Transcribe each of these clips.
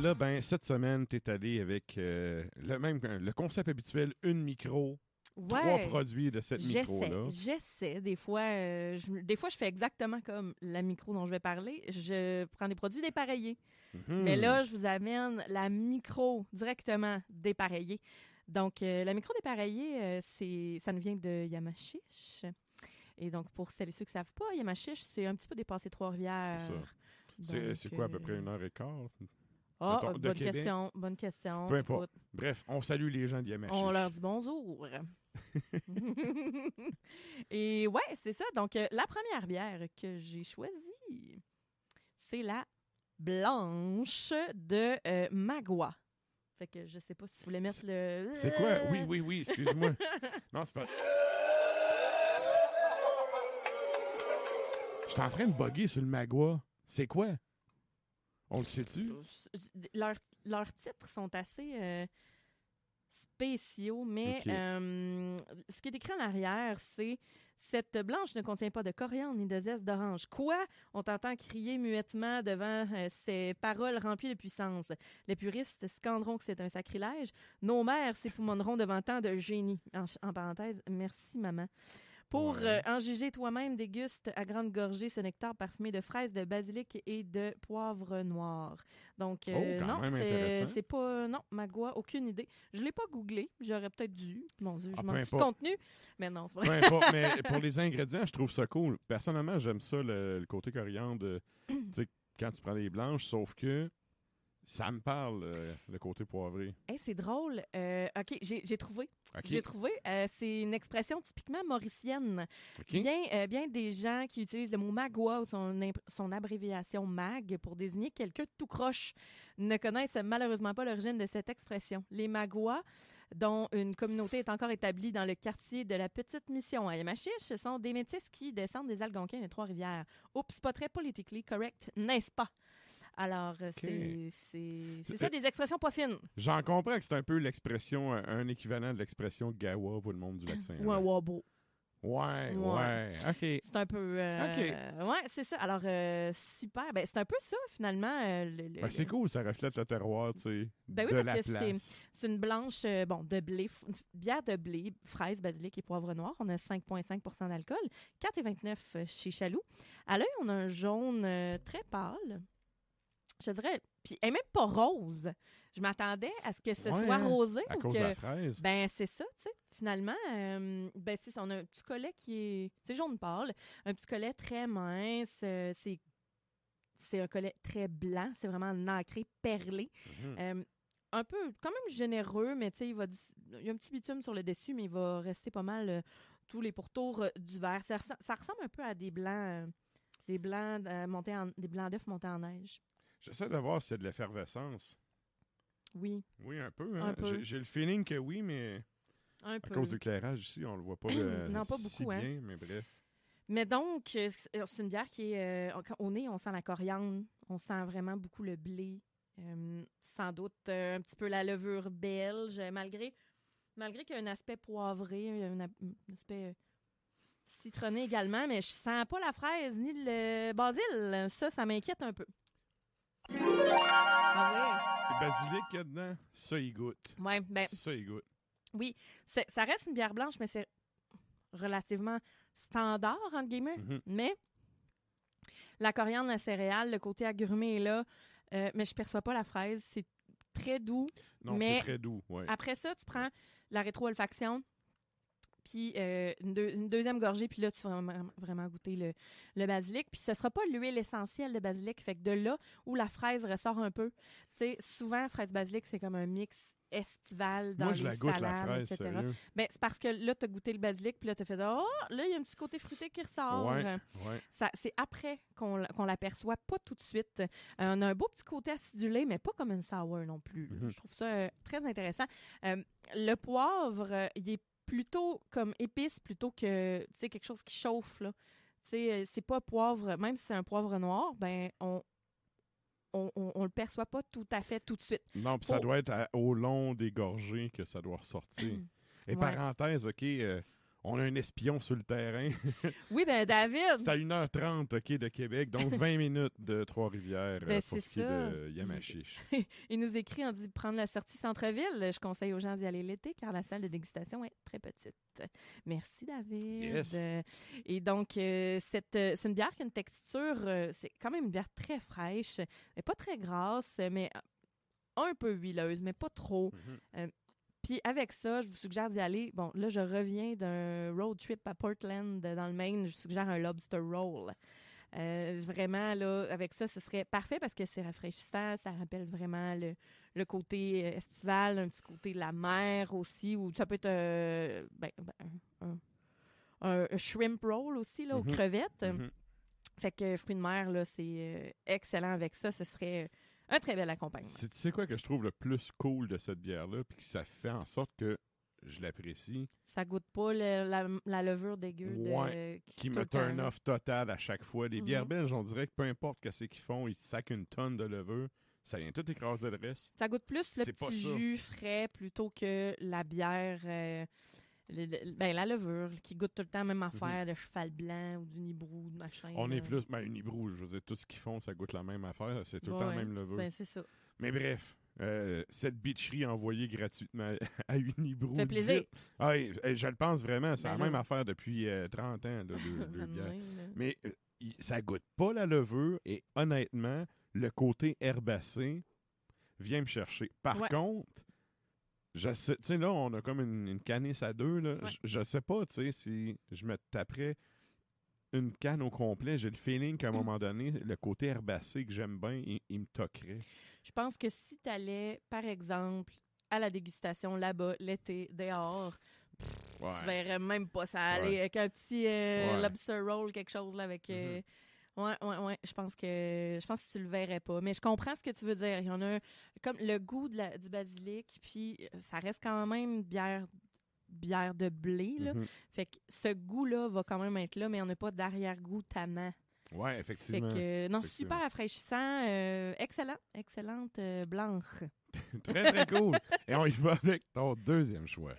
Là, ben, cette semaine, tu es allé avec euh, le même le concept habituel, une micro, trois Ouais. produits de cette micro-là. j'essaie. Des fois, euh, je, des fois, je fais exactement comme la micro dont je vais parler. Je prends des produits dépareillés. Mhm. Mais là, je vous amène la micro directement dépareillée. Donc, euh, la micro dépareillée, c'est, ça nous vient de Yamachiche. Et donc, pour celles et ceux qui ne savent pas, Yamachiche, c'est un petit peu dépassé Trois-Rivières. C'est quoi, à peu près une heure et quart? Ah, de bonne Québec? question, bonne question. Peu importe. Bref, on salue les gens d'Yamachiche. On leur dit bonjour. Et ouais, c'est ça. Donc, euh, la première bière que j'ai choisie, c'est la blanche de euh, Magua. Fait que je sais pas si vous voulez mettre le. C'est quoi? Oui, oui, oui, excuse-moi. non, c'est pas... Je suis en train de bugger sur le Magua. C'est quoi? On le sait-tu? Leurs, leurs titres sont assez euh, spéciaux, mais euh, ce qui est écrit en arrière, c'est cette blanche ne contient pas de coriandre ni de zeste d'orange. Quoi? On t'entend crier muettement devant euh, ces paroles remplies de puissance. Les puristes scanderont que c'est un sacrilège. Nos mères s'époumoneront devant tant de génie. En parenthèse, merci maman. Pour Ouais. euh, en juger toi-même, déguste à grande gorgée ce nectar parfumé de fraises, de basilic et de poivre noir. Donc, Oh, euh, quand non, c'est pas. Non, Magua, aucune idée. Je l'ai pas googlé. J'aurais peut-être dû. Mon Dieu, Ah, je peu manque du importe. contenu. Mais non, c'est pas Peu vrai. importe, mais pour les ingrédients, je trouve ça cool. Personnellement, j'aime ça, le, le côté coriandre, euh, tu sais, quand tu prends des blanches, sauf que ça me parle, euh, le côté poivré. Hey, c'est drôle. Euh, OK, j'ai trouvé. J'ai trouvé. Euh, c'est une expression typiquement mauricienne. Bien, bien des gens qui utilisent le mot magua ou son, abréviation mag pour désigner quelqu'un de tout croche ne connaissent malheureusement pas l'origine de cette expression. Les magua, dont une communauté est encore établie dans le quartier de la Petite Mission à Yamachiche, ce sont des métis qui descendent des Algonquins des Trois-Rivières. Oups, pas très politically correct, n'est-ce pas? Alors, euh, c'est ça, des expressions pas fines. J'en comprends que c'est un peu l'expression, un, un équivalent de l'expression gawa pour le monde du lac saint Ou un wabo. Ouais, ouais, Ouais. OK. C'est un peu. euh, Ouais, c'est ça. Alors, euh, super. Ben, c'est un peu ça, finalement. euh, le- le- Ben, c'est cool, ça reflète le terroir, tu sais, Ben oui, de parce que c'est- une blanche, euh, bon, de blé, bière de blé, fraise, basilic et poivre noir. On a 5,5% d'alcool, 4,29 chez Chaloux. À l'œil, on a un jaune euh, très pâle. Je dirais, puis elle est même pas rose. Je m'attendais à ce que ce Ouais, soit hein, rosé. à ou cause que, de la fraise. Ben, c'est ça, tu sais. Finalement, euh, ben, c'est. On a un petit collet qui est. C'est jaune pâle. Un petit collet très mince. euh, c'est c'est un collet très blanc, c'est vraiment nacré, perlé. Mhm. Euh, un peu, quand même généreux, mais tu sais, il, va il y a un petit bitume sur le dessus, mais il va rester pas mal tous les pourtours du verre. Ça, ressemble- ça ressemble un peu à des blancs, des blancs montés en, des blancs d'œufs montés en neige. J'essaie de voir s'il y a de l'effervescence. Oui, Oui, un peu. hein. Peu. J'ai- le feeling que oui, mais un à peu. cause de l'éclairage ici, on le voit pas euh, Non, pas si beaucoup, hein. mais bref. Mais donc, euh, c'est c'est une bière qui est. euh, quand- au nez, on sent la coriandre, on sent vraiment beaucoup le blé, euh, sans doute euh, un petit peu la levure belge, euh, malgré, malgré qu'il y a un aspect poivré, un, un aspect euh, citronné également, mais je sens pas la fraise ni le basil. Ça, ça m'inquiète un peu. Ah Le basilic qu'il y a dedans, ça, il goûte. ouais? Ben, Ça, il goûte. c'est- ça reste une bière blanche, mais c'est relativement standard, entre guillemets. Mhm. Mais la coriandre, la céréale, le côté agrumé est là. Euh, mais je perçois pas la fraise. C'est très doux. Non, Mais- c'est très doux. Ouais. Après ça, tu prends la rétro-olfaction, puis euh, une, deux- une deuxième gorgée, puis là, tu vas vraiment, vraiment goûter le, le basilic. Puis ce sera pas l'huile essentielle de basilic. Fait que de là où la fraise ressort un peu, c'est souvent, fraise basilic, c'est comme un mix estival dans Moi, je les la goûte, la salades, fraise, etc. sérieux. Ben, c'est parce que là, tu as goûté le basilic, puis là, tu as fait Oh, là, il y a un petit côté fruité qui ressort. Ouais, ouais. Ça, c'est après qu'on l'aperçoit, pas tout de suite. Euh, on a un beau petit côté acidulé, mais pas comme une sour non plus. Mhm. Je trouve ça euh, très intéressant. Euh, le poivre, il est plutôt comme épice plutôt que tu sais, quelque chose qui chauffe. Là. Tu sais, euh, c'est pas poivre, même si c'est un poivre noir, ben on, on, on, on le perçoit pas tout à fait tout de suite. Non, puis ça Oh. doit être à- au long des gorgées que ça doit ressortir. Et Ouais. parenthèse, OK, euh, on a un espion sur le terrain. Oui, ben David, C'est à 1h30, OK, de Québec, donc 20 minutes de Trois-Rivières euh, Ben, pour c'est ce qui est de Yamachiche. il nous écrit, on dit prendre la sortie centre-ville. Je conseille aux gens d'y aller l'été car la salle de dégustation est très petite. Merci, David. Yes. Euh, et donc, euh, euh, c'est une bière qui a une texture, euh, c'est quand même une bière très fraîche. Est pas très grasse, mais un peu huileuse, mais pas trop. Mhm. Euh, puis avec ça, je vous suggère d'y aller. Bon, là, je reviens d'un road trip à Portland, dans le Maine. Je suggère un lobster roll. Euh, vraiment, là, avec ça, ce serait parfait parce que c'est rafraîchissant. Ça rappelle vraiment le, le côté euh, estival, un petit côté de la mer aussi, ou ça peut être euh, ben, ben, un, shrimp roll aussi, là, aux Mhm. crevettes. Mhm. Fait que fruits de mer, là, c'est excellent avec ça. Ce serait un très bel accompagnement. C'est- Tu sais quoi que je trouve le plus cool de cette bière-là, puis que ça fait en sorte que je l'apprécie, Ça goûte pas le- la, la levure dégueu de, qui me turn off total à chaque fois. Les bières Mhm. belges, on dirait que peu importe qu'est-ce qu'ils font, ils sacent une tonne de levure, ça vient tout écraser le reste. Ça goûte plus le petit jus frais plutôt que la bière, euh, le- le- ben, la levure, qui goûte tout le temps la même affaire, de cheval blanc ou du nibrou, de machin. Mhm. On est plus, ben, une hibrou, je veux dire, tout ce qu'ils font, ça goûte la même affaire, c'est tout le temps la même levure. Ben, c'est ça. Mais bref, euh, cette bitcherie envoyée gratuitement à Unibrou. Fait plaisir. Ah, et- et je le pense vraiment, c'est Ben la là. même affaire depuis euh, 30 ans, là, là. Mais euh, ça goûte pas la levure et honnêtement, le côté herbacé vient me chercher. Par Ouais. contre, je sais, tu sais, là, on a comme une, une canisse à deux, là. Ouais. Je, sais pas, tu sais, si je me taperais une canne au complet, j'ai le feeling qu'à un moment donné, le côté herbacé que j'aime bien, il, il me toquerait. Je pense que si tu allais, par exemple, à la dégustation là-bas, l'été, dehors, Ouais. tu verrais même pas ça aller Ouais. avec un petit euh, lobster roll, quelque chose là, avec. euh, Ouais, ouais, ouais. Je pense que je pense que tu le verrais pas. Mais je comprends ce que tu veux dire. Il y en a un- comme le goût de la- du basilic, puis euh, ça reste quand même bière bière de blé. Là. Mhm. Fait que ce goût-là va quand même être là, mais on n'a pas d'arrière-goût tannant. Ouais, Fait effectivement. que, euh, non, Effectivement. super rafraîchissant. euh, excellent. Excellente euh, blanche. très, très cool. Et on y va avec ton deuxième choix.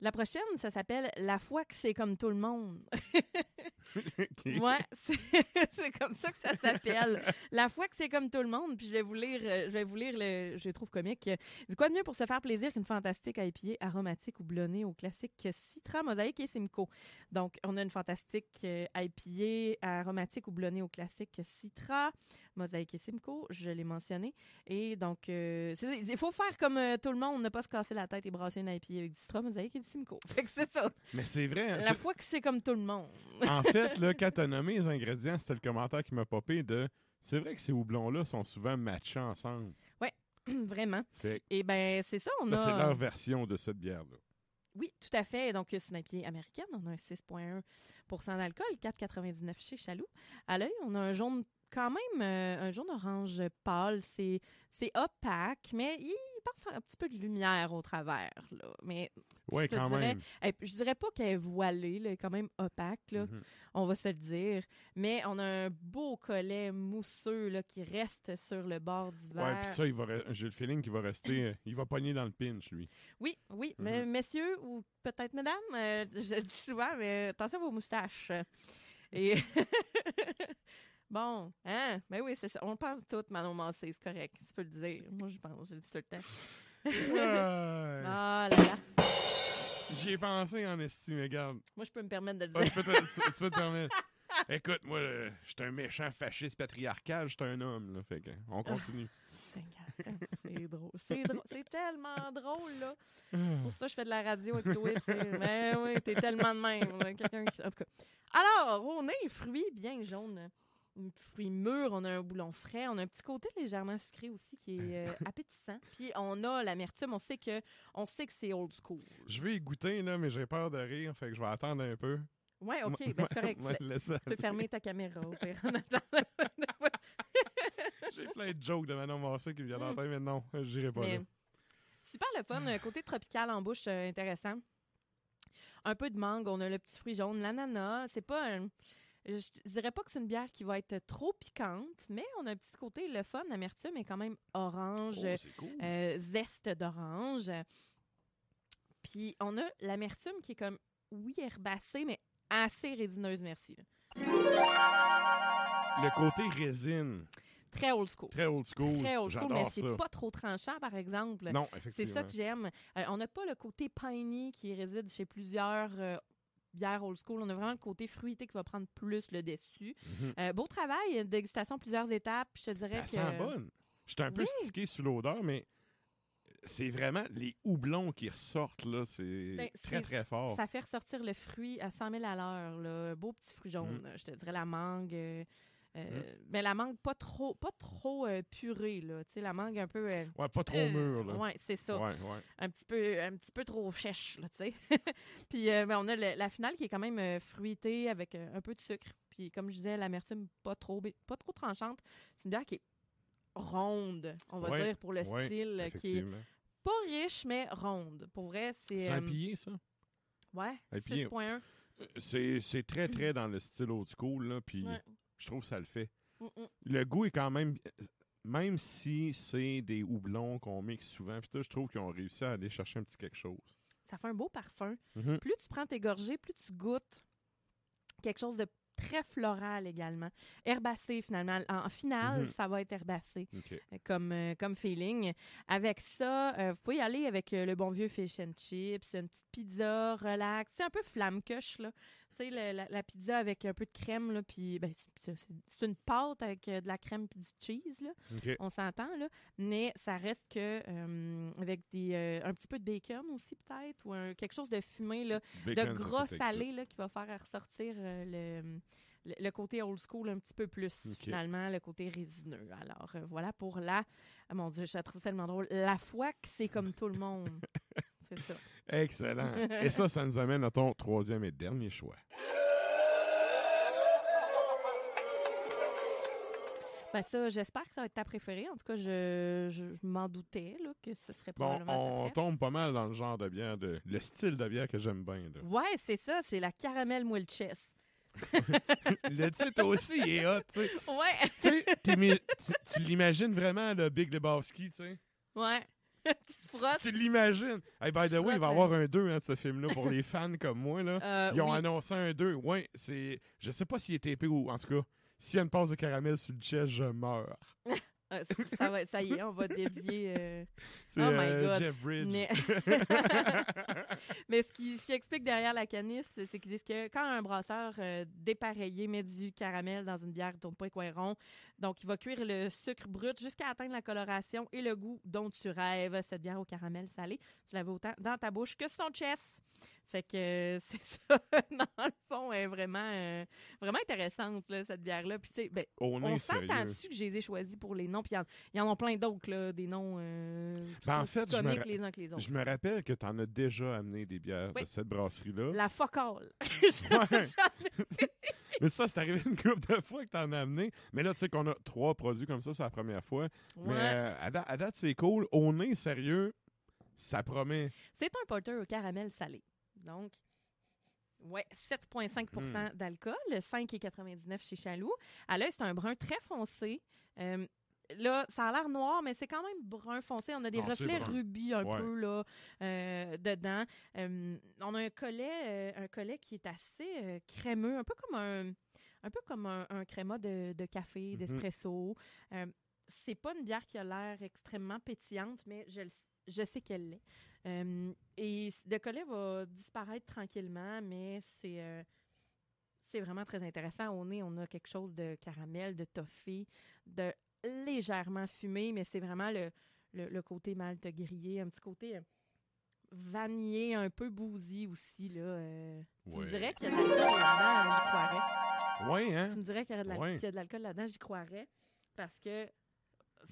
La prochaine, ça s'appelle La foi que c'est comme tout le monde. Ok. Ouais, c'est comme ça que ça s'appelle. La foi que c'est comme tout le monde. Puis je vais vous lire, euh, je vais vous lire le, je trouve comique. Du quoi de mieux pour se faire plaisir qu'une fantastique IPA aromatique ou blonnée au classique Citra, Mosaïque et Simcoe. Donc, on a une fantastique euh, IPA aromatique ou blonnée au classique Citra. Mosaïque et Simcoe, je l'ai mentionné. Et donc, euh, il faut faire comme euh, tout le monde, ne pas se casser la tête et brasser une IPA avec du Citra, Mosaïque et du Simcoe. Fait que c'est ça. Mais c'est vrai. hein, La fois que c'est comme tout le monde. En fait, là, quand t'as nommé les ingrédients, c'était le commentaire qui m'a popé de. C'est vrai que ces houblons-là sont souvent matchés ensemble. Vraiment. Fait Et ben c'est ça, on là, a... c'est leur version de cette bière-là. Oui, tout à fait. Donc, c'est une IPA américaine. On a un 6,1% d'alcool, 4,99 chez Chaloux. À l'œil, on a un jaune, quand même, euh, un jaune-orange pâle. C'est c'est opaque, mais il passe un petit peu de lumière au travers. Là. Mais Ouais, te quand dirais- même. eh, je dirais pas qu'elle est voilée, là, elle est quand même opaque, là, Mhm. on va se le dire. Mais on a un beau collet mousseux là, qui reste sur le bord du verre. Ouais, puis ça, il va j'ai le feeling qu'il va rester. euh, il va pogner dans le pinch, lui. Oui, oui. Mhm. Mais messieurs, ou peut-être mesdames, euh, je le dis souvent, mais attention à vos moustaches. Et. bon, hein? Mais oui, c'est ça. On pense tout, Manon Massé, c'est correct. Tu peux le dire. Moi, je pense, je le dis tout le temps. Ouais. Ah là là. J'y ai pensé en estime, regarde. Moi, je peux me permettre de le Ah, dire. tu, peux te, tu- tu peux te permettre. Écoute, moi, euh, j'étais un méchant fasciste patriarcal, j'étais un homme, là. Fait que, on continue. Seigneur, C'est drôle. C'est drôle. C'est tellement drôle, là. Ah. Pour ça, je fais de la radio avec toi. Ben oui, t'es tellement de même. Quelqu'un qui... En tout cas. Alors, on a un fruit bien jaune. Un fruit mûr, on a un boulon frais, on a un petit côté légèrement sucré aussi qui est euh, appétissant. Puis on a l'amertume, on sait que on sait que c'est old school. Je vais y goûter, là, mais j'ai peur de rire, fait que je vais attendre un peu. Ouais, OK, ben c'est correct. moi, Tu peux fermer ta caméra au pire, en attendant. J'ai plein de jokes de Manon Massé qui en tête, mais non, j'irai pas Mais là. super le fun, un côté tropical en bouche euh, intéressant. Un peu de mangue, on a le petit fruit jaune, l'ananas. C'est pas un- Je, dirais pas que c'est une bière qui va être trop piquante, mais on a un petit côté le fun, l'amertume est quand même orange, Oh, c'est cool. euh, zeste d'orange. Puis on a l'amertume qui est comme, oui, herbacée, mais assez résineuse, merci. Le côté résine, Très old school. très old school. Très old school, mais c'est pas trop tranchant, par exemple. Non, C'est effectivement. ça que j'aime. Euh, on n'a pas le côté piney qui réside chez plusieurs euh, bières old school. On a vraiment le côté fruité qui va prendre plus le dessus. Mhm. Euh, beau travail, dégustation plusieurs étapes. Je te dirais Elle que. sent bonne. J'étais un peu Oui. stické sur l'odeur, mais c'est vraiment les houblons qui ressortent, là. C'est Ben, très, très fort. Ça fait ressortir le fruit à 100 000 à l'heure. beau petit fruit jaune. Mm. Je te dirais la mangue. Euh, euh, Mais la mangue pas trop, pas trop euh, purée. Là. Tu sais, la mangue un peu. euh, Ouais, pas trop euh, mûr, là. Ouais, c'est ça. Ouais, ouais. un petit peu un petit peu trop chèche là, tu sais. puis ben, on a le- la finale qui est quand même fruitée avec un peu de sucre. Puis comme je disais, l'amertume pas trop pas trop tranchante. C'est une bière qui est ronde, on va Ouais, dire pour le style qui est pas riche mais ronde. Pour vrai, c'est C'est un pillé, ça? ouais, un pillé. 6.1. C'est c'est très, très dans le style old school, là, puis Ouais. Je trouve que ça le fait. Mm, mm. Le goût est quand même... Même si c'est des houblons qu'on mixe souvent, puis je trouve qu'ils ont réussi à aller chercher un petit quelque chose. Ça fait un beau parfum. Mhm. Plus tu prends tes gorgées, plus tu goûtes quelque chose de très floral également. Herbacé finalement. En, finale, Mhm. ça va être herbacé. Comme, euh, comme feeling. Avec ça, euh, vous pouvez y aller avec euh, le bon vieux fish and chips, une petite pizza relax. C'est un peu flamme-coche, là. Tu sais, le- la, la pizza avec un peu de crème, là, puis ben, c'est- une pâte avec euh, de la crème puis du cheese, là. On s'entend, là. Mais ça reste que euh, avec des, euh, un petit peu de bacon aussi, peut-être, ou un- quelque chose de fumé, là, de gras salé, là, qui va faire ressortir le, le, le côté old school un petit peu plus, finalement, le côté résineux. Alors, voilà pour la... Ah, mon Dieu, je la trouve tellement drôle. La foi que c'est comme tout le monde. c'est ça. Excellent. Et ça, ça nous amène à ton troisième et dernier choix. Ben ça, j'espère que ça va être ta préférée. En tout cas, je, je, je m'en doutais là, que ce serait Bon, probablement ta on tombe pas mal dans le genre de bière, de, le style de bière que j'aime bien. là. Ouais, c'est ça, c'est la caramel moelle chess. le titre aussi est hot, tu sais. Ouais, tu l'imagines vraiment, le Big Lebowski, tu sais? ouais. Qui se frotte. Tu l'imagines. Hey, by the way, il va y avoir un 2 hein, de ce film-là pour les fans comme moi. Là. Euh, Ils ont oui. annoncé un 2. Ouais, c'est. Je sais pas s'il est épais ou. En tout cas, s'il y a une passe de caramel sur le chest, je meurs. Euh, ça- va, ça y est, on va dédier. euh, C'est Oh my euh, God. Jeff Bridge. Mais, Mais ce, qui, ce qui explique derrière la canisse, c'est qu'ils disent que quand un brasseur euh, dépareillé met du caramel dans une bière, il tourne pas les coins ronds. Donc, il va cuire le sucre brut jusqu'à atteindre la coloration et le goût dont tu rêves. Cette bière au caramel salé, tu l'avais autant dans ta bouche que sur ton chest. Fait que euh, c'est ça, dans le fond, elle est vraiment, euh, vraiment intéressante, là, cette bière-là. Puis, tu sais, ben, on sérieux. s'entend dessus que je les ai choisis pour les noms. Puis, il y en- a plein d'autres, là, des noms euh, Ben, en fait, je me comiques les uns que les autres. Je me rappelle que tu en as déjà amené des bières Oui. de cette brasserie-là. La focale. Mais ça, c'est arrivé une couple de fois que tu en as amené. Mais là, tu sais qu'on a trois produits comme ça, c'est la première fois. Mais euh, à, da- à date, c'est cool. Au nez, sérieux, ça promet. C'est un porter au caramel salé. Donc, ouais, 7,5% Hmm. d'alcool, 5,99 chez Chaloux. À l'œil, c'est un brun très foncé. Euh, là, ça a l'air noir, mais c'est quand même brun foncé. On a des Non, reflets rubis un Ouais. peu là, euh, dedans. Euh, on a un collet, un collet qui est assez crémeux, un peu comme un, un peu comme un, un créma de, de café, Mhm. d'espresso. C'est pas une bière qui a l'air extrêmement pétillante, mais je, je sais qu'elle l'est. Euh, et le collet va disparaître tranquillement, mais c'est euh, c'est vraiment très intéressant. Au nez, on a quelque chose de caramel, de toffee, de légèrement fumé, mais c'est vraiment le, le, le côté malte grillé, un petit côté euh, vanillé, un peu bousy aussi. Là. Tu me dirais qu'il y a de l'alcool là-dedans, j'y croirais. Ouais, hein? Tu me dirais qu'il y a de l'alcool là-dedans, j'y croirais. Parce que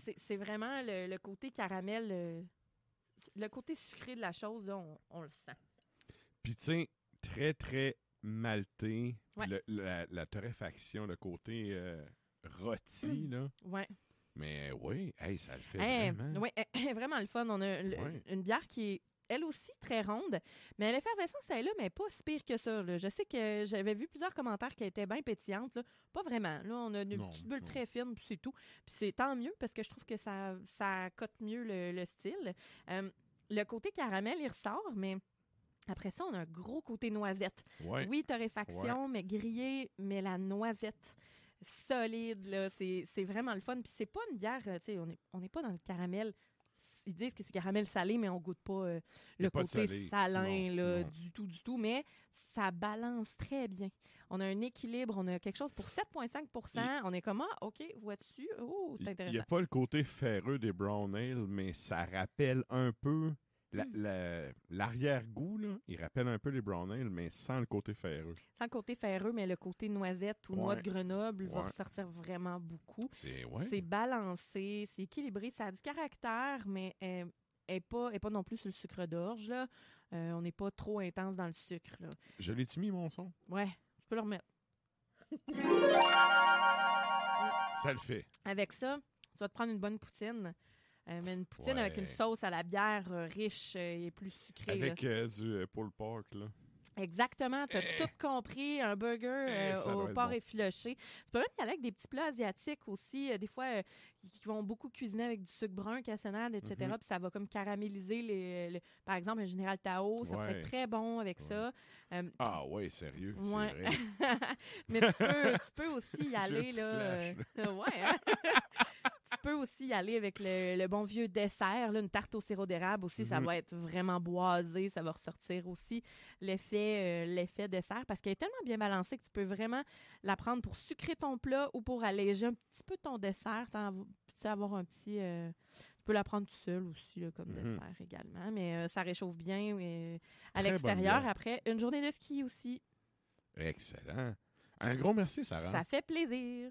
c'est c'est vraiment le, le côté caramel, le côté sucré de la chose, là, on, on le sent. Puis, tu sais, très, très malté. Ouais. Le- la, la torréfaction, le côté euh, rôti, là. Ouais. Mais oui, hey, ça le fait Hey, vraiment. vraiment le fun. On a Ouais. une bière qui est elle aussi très ronde, mais l'effervescence elle est là, mais pas si pire que ça. là. Je sais que j'avais vu plusieurs commentaires qui étaient bien pétillantes. là. Pas vraiment. Là, on a une Non, petite bulle non. très fine, puis c'est tout. Puis c'est tant mieux parce que je trouve que ça, ça cote mieux le, le style. Euh, le côté caramel, il ressort, mais après ça, on a un gros côté noisette. Ouais. Oui, torréfaction, mais grillé, mais la noisette solide, là, c'est c'est vraiment le fun. Puis c'est pas une bière, euh, tu sais, on n'est on est pas dans le caramel. Ils disent que c'est caramel salé, mais on goûte pas euh, le pas côté salin, Non, là, non. du tout, du tout. Mais ça balance très bien. On a un équilibre, on a quelque chose pour 7,5% On est comme, ah, OK, vois-tu? Oh, c'est Il n'y intéressant. a pas le côté ferreux des brown ale, mais ça rappelle un peu la- Hmm. la- l'arrière-goût. là. Il rappelle un peu les brown ale, mais sans le côté ferreux. Sans le côté ferreux, mais le côté noisette ou noix de Grenoble va ressortir vraiment beaucoup. C'est ouais. Balancé, c'est équilibré, ça a du caractère, mais elle n'est pas, est pas non plus sur le sucre d'orge. Euh, on n'est pas trop intense dans le sucre. Là. Je l'ai-tu mis, mon son? Ouais, je peux le remettre. Ça le fait. Avec ça, tu vas te prendre une bonne poutine. Euh, mais une poutine avec une sauce à la bière euh, riche euh, et plus sucrée. Avec du pulled pork, là. Exactement, tu as tout compris. Un burger Eh, au porc bon. effiloché. Tu peux même y aller avec des petits plats asiatiques aussi. des fois, qui vont beaucoup cuisiner avec du sucre brun, cassonade, etc. Mhm. Puis ça va comme caraméliser, les, le- par exemple, le général Tao. Ça pourrait Ouais. être très bon avec Ouais. ça. Ah ouais, sérieux, Ouais. c'est vrai. Mais tu peux, tu peux aussi y un aller, là. ouais, hein? Tu peux aussi y aller avec le, le bon vieux dessert, là, une tarte au sirop d'érable aussi. Ça Mhm. va être vraiment boisé. Ça va ressortir aussi l'effet euh, l'effet dessert parce qu'elle est tellement bien balancée que tu peux vraiment la prendre pour sucrer ton plat ou pour alléger un petit peu ton dessert. avoir un petit. euh, tu peux la prendre tout seul aussi, là, comme Mhm. dessert également. Mais euh, ça réchauffe bien à l'extérieur. Après, une journée de ski aussi. Excellent. Un gros merci, Sarah. Ça fait plaisir.